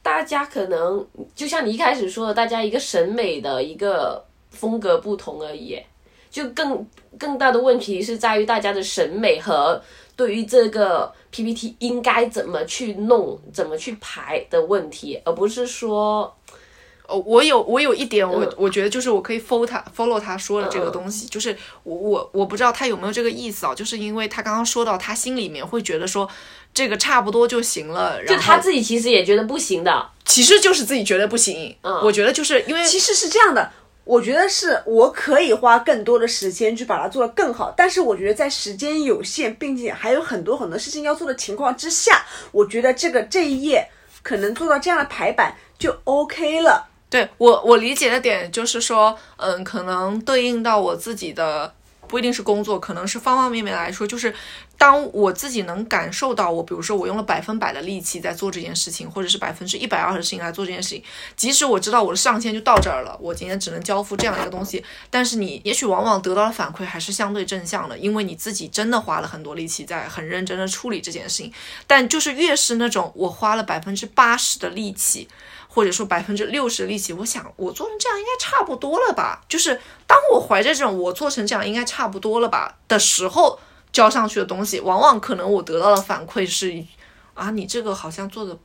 大家可能就像你一开始说的，大家一个审美的一个风格不同而已。就更更大的问题是在于大家的审美和对于这个 PPT 应该怎么去弄、怎么去排的问题，而不是说。哦，我有我有一点，我我觉得就是我可以 follow 他 follow 他说的这个东西，就是我我我不知道他有没有这个意思啊，就是因为他刚刚说到他心里面会觉得说这个差不多就行了，就他自己其实也觉得不行的，其实就是自己觉得不行。嗯，我觉得就是因为其实是这样的，我觉得是我可以花更多的时间去把它做得更好，但是我觉得在时间有限，并且还有很多很多事情要做的情况之下，我觉得这个这一页可能做到这样的排版就 OK 了。对我我理解的点就是说，嗯，可能对应到我自己的不一定是工作，可能是方方面面来说，就是当我自己能感受到，我比如说我用了百分百的力气在做这件事情，或者是百分之一百二十的事情来做这件事情，即使我知道我的上限就到这儿了，我今天只能交付这样一个东西，但是你也许往往得到的反馈还是相对正向的，因为你自己真的花了很多力气在很认真的处理这件事情，但就是越是那种我花了百分之八十的力气。或者说百分之六十的力气，我想我做成这样应该差不多了吧？就是当我怀着这种我做成这样应该差不多了吧的时候，交上去的东西，往往可能我得到的反馈是，啊，你这个好像做的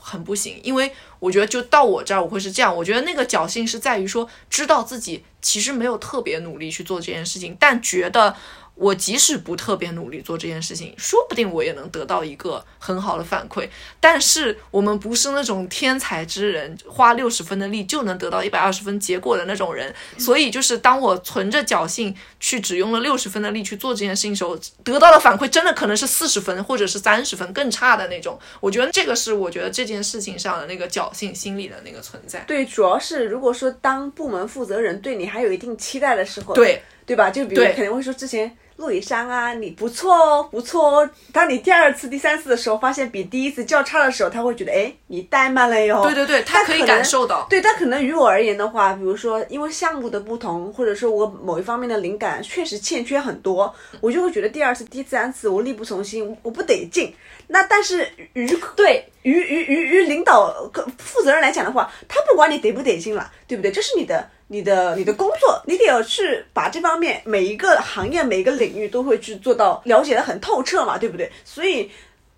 很不行。因为我觉得就到我这儿，我会是这样。我觉得那个侥幸是在于说，知道自己其实没有特别努力去做这件事情，但觉得。我即使不特别努力做这件事情，说不定我也能得到一个很好的反馈。但是我们不是那种天才之人，花六十分的力就能得到一百二十分结果的那种人。所以，就是当我存着侥幸去只用了六十分的力去做这件事情时候，得到的反馈真的可能是四十分或者是三十分更差的那种。我觉得这个是我觉得这件事情上的那个侥幸心理的那个存在。对，主要是如果说当部门负责人对你还有一定期待的时候，对对吧？就比如肯定会说之前。陆以山啊，你不错哦，不错哦。当你第二次、第三次的时候，发现比第一次较差的时候，他会觉得，哎，你怠慢了哟。对对对，他可以感受到。对，但可能于我而言的话，比如说因为项目的不同，或者说我某一方面的灵感确实欠缺很多，我就会觉得第二次、第三次我力不从心，我不得劲。那但是于对于于于于领导负责人来讲的话，他不管你得不得劲了，对不对？这是你的。你的你的工作，你得要去把这方面每一个行业每一个领域都会去做到了解的很透彻嘛，对不对？所以，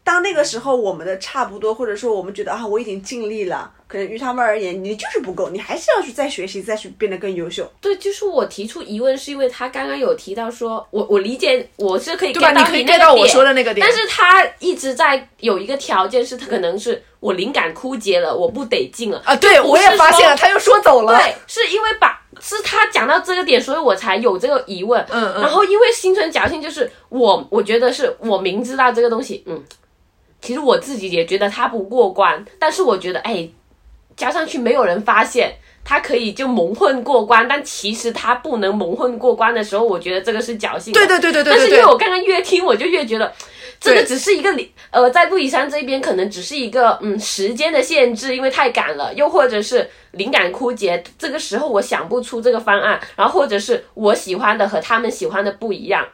当那个时候我们的差不多，或者说我们觉得啊我已经尽力了，可能于他们而言你就是不够，你还是要去再学习，再去变得更优秀。对，就是我提出疑问是因为他刚刚有提到说，我我理解我是可以 get 到你 get 到我说的那个点，但是他一直在有一个条件是他可能是。我灵感枯竭了，我不得劲了啊！对，我也发现了，他又说走了。对，是因为把是他讲到这个点，所以我才有这个疑问。嗯嗯。然后因为心存侥幸，就是我我觉得是我明知道这个东西，嗯，其实我自己也觉得它不过关，但是我觉得哎，加上去没有人发现，他可以就蒙混过关。但其实他不能蒙混过关的时候，我觉得这个是侥幸。对对对对对。但是因为我刚刚越听，我就越觉得。这个只是一个理，呃，在陆以山这边可能只是一个嗯时间的限制，因为太赶了，又或者是灵感枯竭，这个时候我想不出这个方案，然后或者是我喜欢的和他们喜欢的不一样。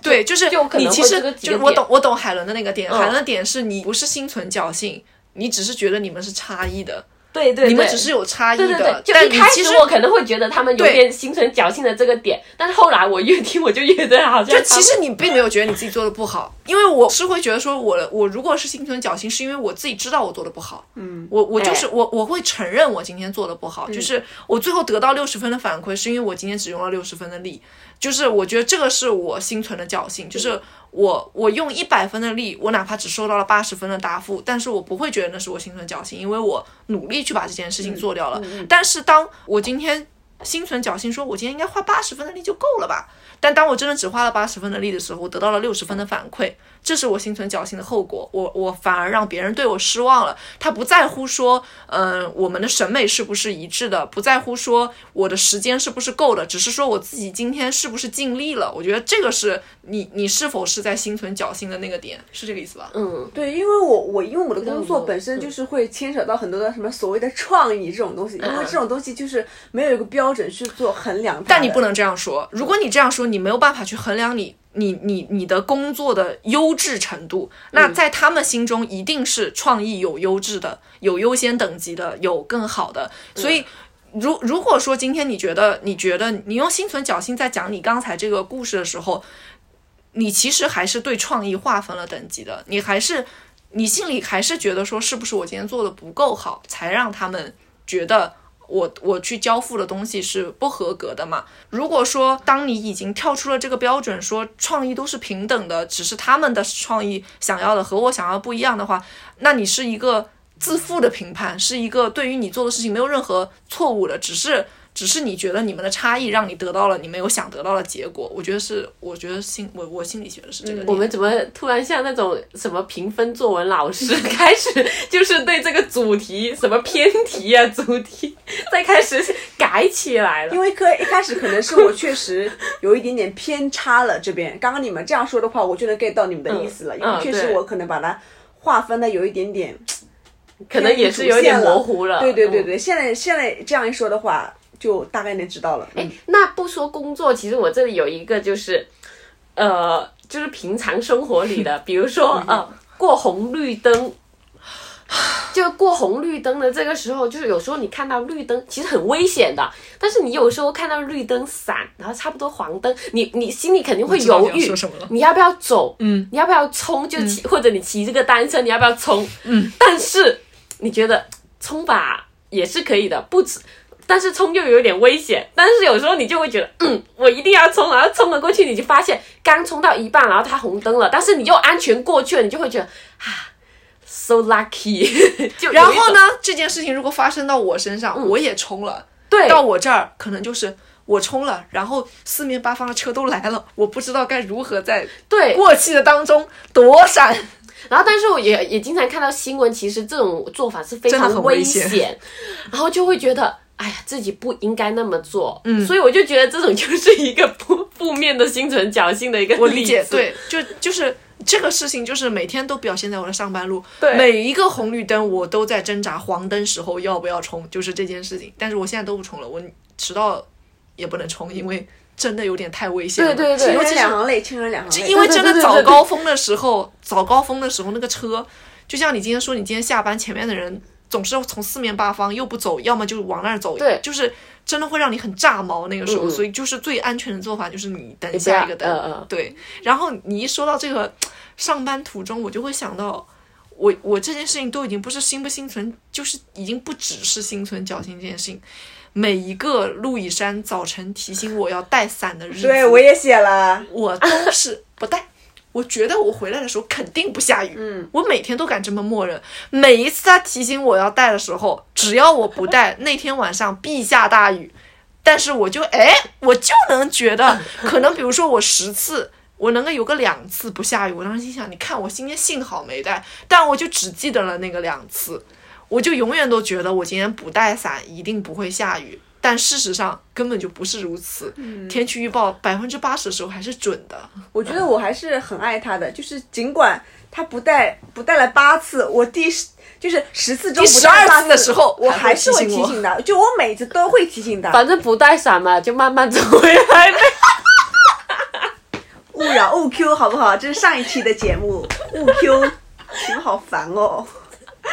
对，就是就你其实就我懂我懂海伦的那个点，海伦的点是你不是心存侥幸，你只是觉得你们是差异的。对对，你们只是有差异的。对对对，就一开始我可能会觉得他们有点心存侥幸的这个点，但是后来我越听我就越觉得好像。就其实你并没有觉得你自己做的不好，因为我是会觉得说，我我如果是心存侥幸，是因为我自己知道我做的不好。嗯，我我就是我我会承认我今天做的不好，就是我最后得到六十分的反馈，是因为我今天只用了六十分的力。就是我觉得这个是我心存的侥幸，就是我我用一百分的力，我哪怕只收到了八十分的答复，但是我不会觉得那是我心存侥幸，因为我努力去把这件事情做掉了。但是当我今天心存侥幸，说我今天应该花八十分的力就够了吧？但当我真的只花了八十分的力的时候，我得到了六十分的反馈。这是我心存侥幸的后果，我我反而让别人对我失望了。他不在乎说，嗯，我们的审美是不是一致的，不在乎说我的时间是不是够的，只是说我自己今天是不是尽力了。我觉得这个是你你是否是在心存侥幸的那个点，是这个意思吧？嗯，对，因为我我因为我的工作本身就是会牵扯到很多的什么所谓的创意这种东西，因为这种东西就是没有一个标准去做衡量。但你不能这样说，如果你这样说，你没有办法去衡量你。你你你的工作的优质程度，那在他们心中一定是创意有优质的，有优先等级的，有更好的。所以，如如果说今天你觉得你觉得你用心存侥幸在讲你刚才这个故事的时候，你其实还是对创意划分了等级的，你还是你心里还是觉得说是不是我今天做的不够好，才让他们觉得。我我去交付的东西是不合格的嘛？如果说当你已经跳出了这个标准，说创意都是平等的，只是他们的创意想要的和我想要不一样的话，那你是一个自负的评判，是一个对于你做的事情没有任何错误的，只是。只是你觉得你们的差异让你得到了你没有想得到的结果，我觉得是，我觉得心我我心里觉得是这个。我们怎么突然像那种什么评分作文老师，开始就是对这个主题什么偏题啊主题，再开始改起来了？因为可一开始可能是我确实有一点点偏差了，这边刚刚你们这样说的话，我就能 get 到你们的意思了。因为确实我可能把它划分的有一点点，可能也是有点模糊了。对对对对，现在现在这样一说的话。就大概能知道了。哎，那不说工作，其实我这里有一个就是，呃，就是平常生活里的，比如说呃，过红绿灯，就过红绿灯的这个时候，就是有时候你看到绿灯，其实很危险的。但是你有时候看到绿灯闪，然后差不多黄灯，你你心里肯定会犹豫，你要不要走？嗯，你要不要冲？就骑或者你骑这个单车，你要不要冲？嗯，但是你觉得冲吧也是可以的，不止。但是冲又有点危险，但是有时候你就会觉得，嗯，我一定要冲，然后冲了过去，你就发现刚冲到一半，然后它红灯了，但是你又安全过去了，你就会觉得啊，so lucky。就然后呢，这件事情如果发生到我身上，我也冲了，对，到我这儿可能就是我冲了，然后四面八方的车都来了，我不知道该如何在对过气的当中躲闪。然后，但是我也也经常看到新闻，其实这种做法是非常危险，然后就会觉得。哎呀，自己不应该那么做，嗯，所以我就觉得这种就是一个 负负面的心存侥幸的一个我理解，对，就就是这个事情，就是每天都表现在我的上班路，对，每一个红绿灯我都在挣扎，黄灯时候要不要冲，就是这件事情。但是我现在都不冲了，我迟到也不能冲，因为真的有点太危险了，对对对，尤其两行泪，亲人两行泪，因为真的 早高峰的时候，早高峰的时候那个车，就像你今天说，你今天下班前面的人。总是从四面八方又不走，要么就往那儿走，对，就是真的会让你很炸毛那个时候，所以就是最安全的做法就是你等下一个灯，对。然后你一说到这个上班途中，我就会想到，我我这件事情都已经不是心不心存，就是已经不只是心存侥幸这件事情。每一个陆以山早晨提醒我要带伞的日子，对我也写了，我都是 不带。我觉得我回来的时候肯定不下雨，嗯，我每天都敢这么默认。每一次他提醒我要带的时候，只要我不带，那天晚上必下大雨。但是我就哎，我就能觉得，可能比如说我十次，我能够有个两次不下雨。我当时心想，你看我今天幸好没带，但我就只记得了那个两次，我就永远都觉得我今天不带伞一定不会下雨。但事实上根本就不是如此，天气预报百分之八十的时候还是准的。我觉得我还是很爱他的，就是尽管他不带不带了八次，我第十就是十次中不带八次的时候，我还是会提醒他，就我每次都会提醒他。反正不带伞嘛，就慢慢走回来呗。勿扰勿 Q 好不好？这是上一期的节目，勿 Q，你们好烦哦。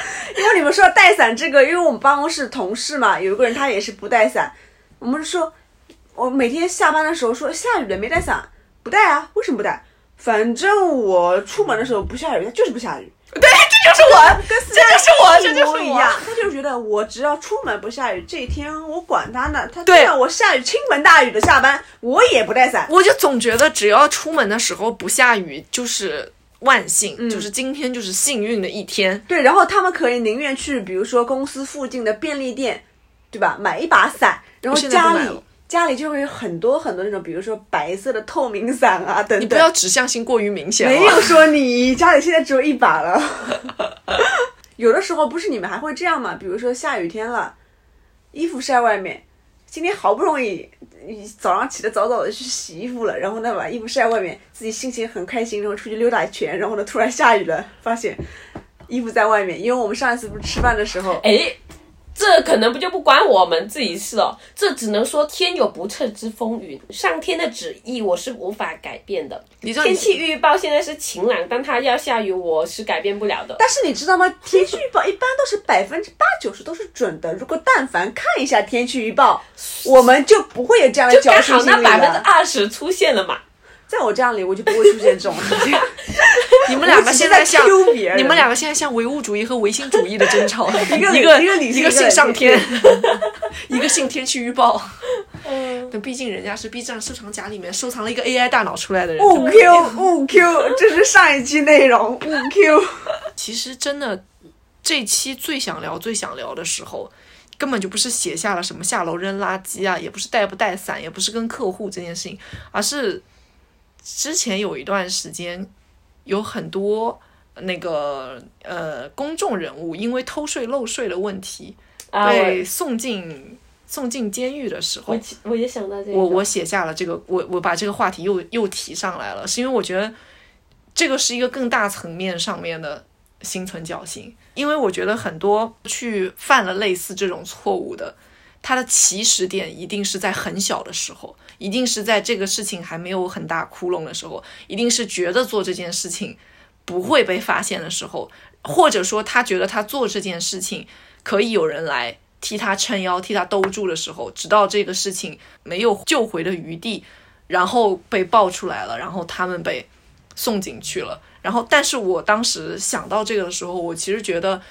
因为你们说带伞这个，因为我们办公室同事嘛，有一个人他也是不带伞。我们说，我每天下班的时候说下雨了没带伞，不带啊？为什么不带？反正我出门的时候不下雨，他就是不下雨。对，这就是我，跟这就是我，这就是一样。他就觉得我只要出门不下雨，这一天我管他呢。他对我下雨倾盆大雨的下班，我也不带伞。我就总觉得只要出门的时候不下雨，就是万幸，就是今天就是幸运的一天。对，然后他们可以宁愿去，比如说公司附近的便利店，对吧？买一把伞，然后家里。家里就会有很多很多那种，比如说白色的透明伞啊等等。你不要指向性过于明显。没有说你家里现在只有一把了。有的时候不是你们还会这样吗？比如说下雨天了，衣服晒外面，今天好不容易早上起得早早的去洗衣服了，然后呢把衣服晒外面，自己心情很开心，然后出去溜达一圈，然后呢突然下雨了，发现衣服在外面。因为我们上一次不是吃饭的时候，哎。这可能不就不关我们自己事哦，这只能说天有不测之风云，上天的旨意我是无法改变的。天气预报现在是晴朗，但它要下雨，我是改变不了的。但是你知道吗？天气预报一般都是百分之八九十都是准的。如果但凡看一下天气预报，我们就不会有这样的侥幸心理了。那百分之二十出现了嘛？在我这样里，我就不会出现这种事情。你们两个现在像你们两个现在像唯物主义和唯心主义的争吵，一个一个一个信上天，一个信天气预报。嗯，但毕竟人家是 B 站收藏夹里面收藏了一个 AI 大脑出来的人。五 Q 五 Q，这是上一期内容。五 Q，其实真的这期最想聊、最想聊的时候，根本就不是写下了什么下楼扔垃圾啊，也不是带不带伞，也不是跟客户这件事情，而是。之前有一段时间，有很多那个呃公众人物因为偷税漏税的问题被送进送进监狱的时候，我我也想到这个，我我写下了这个，我我把这个话题又又提上来了，是因为我觉得这个是一个更大层面上面的心存侥幸，因为我觉得很多去犯了类似这种错误的。它的起始点一定是在很小的时候，一定是在这个事情还没有很大窟窿的时候，一定是觉得做这件事情不会被发现的时候，或者说他觉得他做这件事情可以有人来替他撑腰、替他兜住的时候，直到这个事情没有救回的余地，然后被爆出来了，然后他们被送进去了。然后，但是我当时想到这个的时候，我其实觉得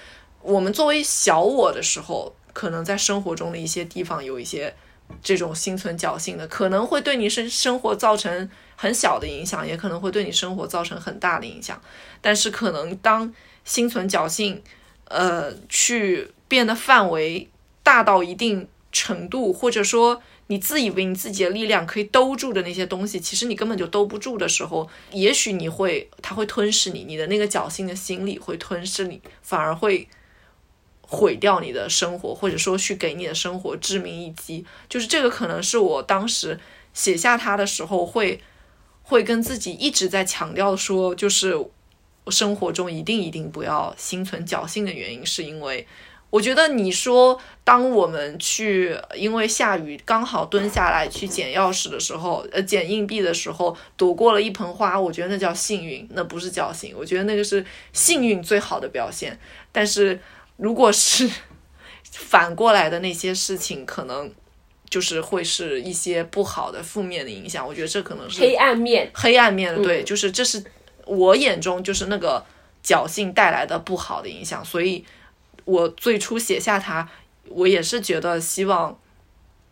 我们作为小我的时候。可能在生活中的一些地方有一些这种心存侥幸的，可能会对你生生活造成很小的影响，也可能会对你生活造成很大的影响。但是可能当心存侥幸，呃，去变得范围大到一定程度，或者说你自以为你自己的力量可以兜住的那些东西，其实你根本就兜不住的时候，也许你会，它会吞噬你，你的那个侥幸的心理会吞噬你，反而会。毁掉你的生活，或者说去给你的生活致命一击，就是这个可能是我当时写下它的时候会会跟自己一直在强调说，就是生活中一定一定不要心存侥幸的原因，是因为我觉得你说当我们去因为下雨刚好蹲下来去捡钥匙的时候，呃，捡硬币的时候躲过了一盆花，我觉得那叫幸运，那不是侥幸，我觉得那个是幸运最好的表现，但是。如果是 反过来的那些事情，可能就是会是一些不好的、负面的影响。我觉得这可能是黑暗面，黑暗面的，对，就是这是我眼中就是那个侥幸带来的不好的影响。所以我最初写下它，我也是觉得希望，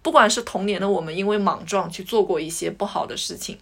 不管是童年的我们因为莽撞去做过一些不好的事情，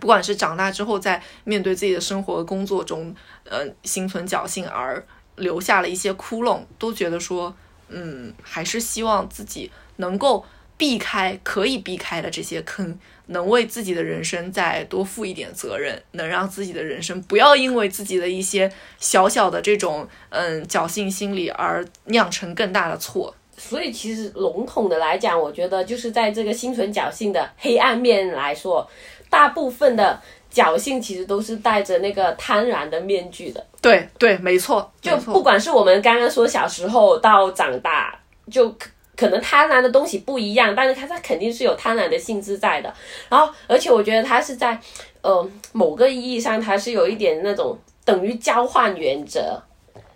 不管是长大之后在面对自己的生活和工作中，呃，心存侥幸而。留下了一些窟窿，都觉得说，嗯，还是希望自己能够避开可以避开的这些坑，能为自己的人生再多负一点责任，能让自己的人生不要因为自己的一些小小的这种嗯侥幸心理而酿成更大的错。所以，其实笼统的来讲，我觉得就是在这个心存侥幸的黑暗面来说，大部分的。侥幸其实都是带着那个贪婪的面具的。对对，没错。就不管是我们刚刚说小时候到长大，就可能贪婪的东西不一样，但是它它肯定是有贪婪的性质在的。然后，而且我觉得它是在呃某个意义上，它是有一点那种等于交换原则。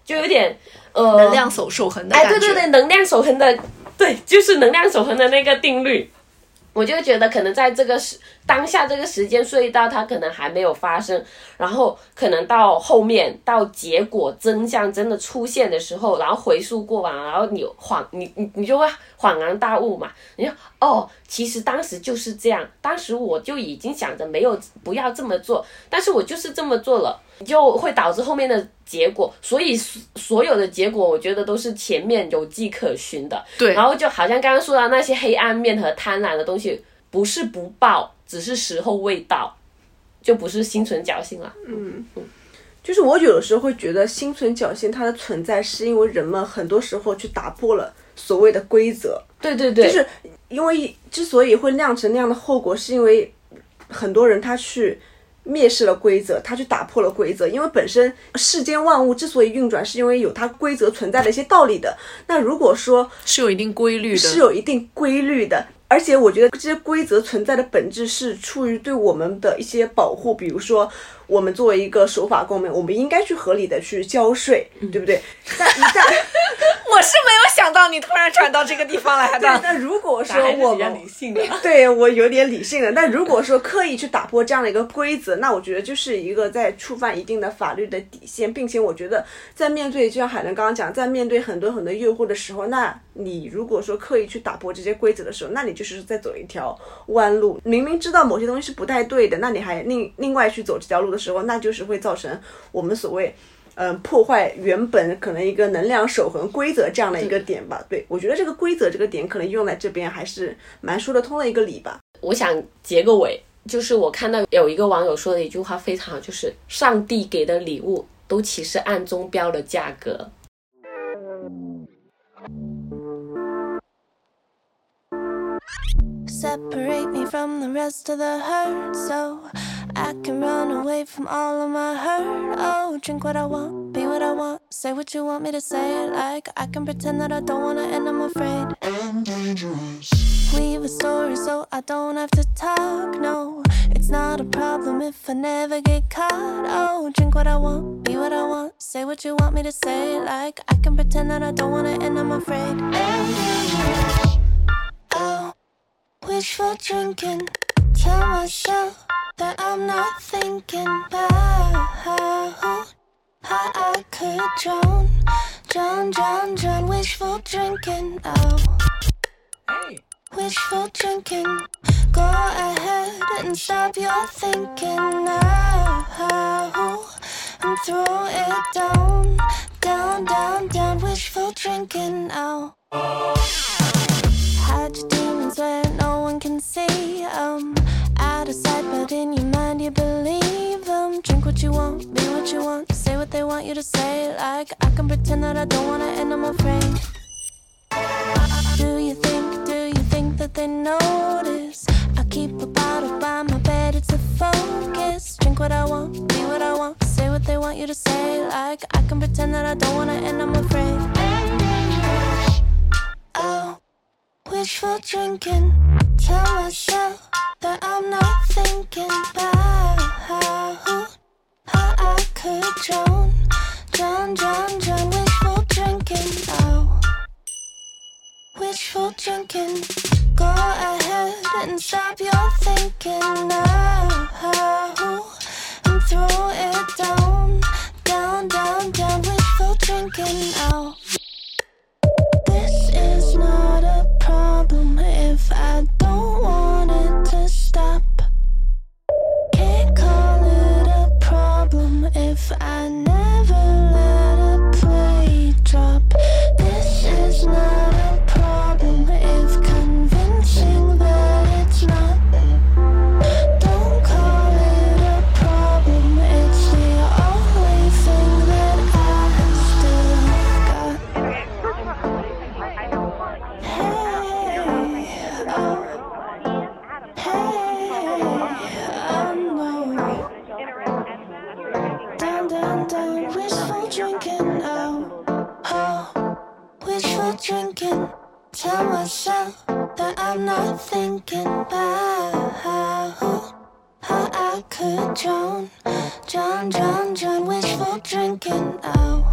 就有点呃能量守守恒的哎，对对对，能量守恒的，对，就是能量守恒的那个定律。我就觉得可能在这个时当下这个时间隧道，它可能还没有发生，然后可能到后面到结果真相真的出现的时候，然后回溯过往，然后你恍你你你就会恍然大悟嘛，你就哦，其实当时就是这样，当时我就已经想着没有不要这么做，但是我就是这么做了。就会导致后面的结果，所以所有的结果，我觉得都是前面有迹可循的。对，然后就好像刚刚说到那些黑暗面和贪婪的东西，不是不报，只是时候未到，就不是心存侥幸了。嗯嗯，就是我有的时候会觉得心存侥幸，它的存在是因为人们很多时候去打破了所谓的规则。对对对，就是因为之所以会酿成那样的后果，是因为很多人他去。蔑视了规则，他去打破了规则，因为本身世间万物之所以运转，是因为有它规则存在的一些道理的。那如果说是有一定规律的，是有一定规律的。而且我觉得这些规则存在的本质是出于对我们的一些保护，比如说我们作为一个守法公民，我们应该去合理的去交税，对不对？但一旦 我是没有想到你突然转到这个地方来的。那如果说我们理性的，对我有点理性的，但如果说刻意去打破这样的一个规则，那我觉得就是一个在触犯一定的法律的底线，并且我觉得在面对就像海伦刚刚讲，在面对很多很多诱惑的时候，那你如果说刻意去打破这些规则的时候，那你就是在走一条弯路。明明知道某些东西是不太对的，那你还另另外去走这条路的时候，那就是会造成我们所谓，嗯，破坏原本可能一个能量守恒规则这样的一个点吧。对我觉得这个规则这个点可能用在这边还是蛮说得通的一个理吧。我想结个尾，就是我看到有一个网友说的一句话非常好，就是上帝给的礼物都其实暗中标了价格。Separate me from the rest of the herd so I can run away from all of my hurt. Oh, drink what I want, be what I want, say what you want me to say. Like I can pretend that I don't wanna, and I'm afraid. I'm dangerous. Weave a story so I don't have to talk. No, it's not a problem if I never get caught. Oh, drink what I want, be what I want, say what you want me to say. Like I can pretend that I don't wanna, and I'm afraid. I'm dangerous. Oh wishful drinking. Tell myself that I'm not thinking about how I could drown, drown, drown, drown. Wishful drinking. Oh, wishful drinking. Go ahead and stop your thinking now and throw it down, down, down, down. Wishful drinking. Oh. Hide your demons where no one can see them. Out of sight, but in your mind you believe them. Drink what you want, be what you want, say what they want you to say. Like I can pretend that I don't wanna, and I'm afraid. Do you think, do you think that they notice? I keep a bottle by my bed, it's a focus. Drink what I want, be what I want, say what they want you to say. Like I can pretend that I don't wanna, and I'm afraid. Oh wishful drinking. Tell myself that I'm not thinking about how, how I could drown, drown, drown, drown. Wishful drinking. Oh, wishful drinking. Go ahead and stop your thinking now and throw it down, down, down, down. Wishful drinking. Oh. I'm not thinking about how, I could drown, drown, drown, drown. Wishful drinking, oh.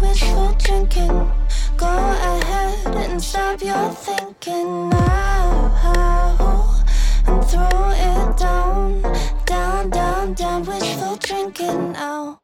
wishful drinking. Go ahead and stop your thinking now and throw it down, down, down, down. Wishful drinking now.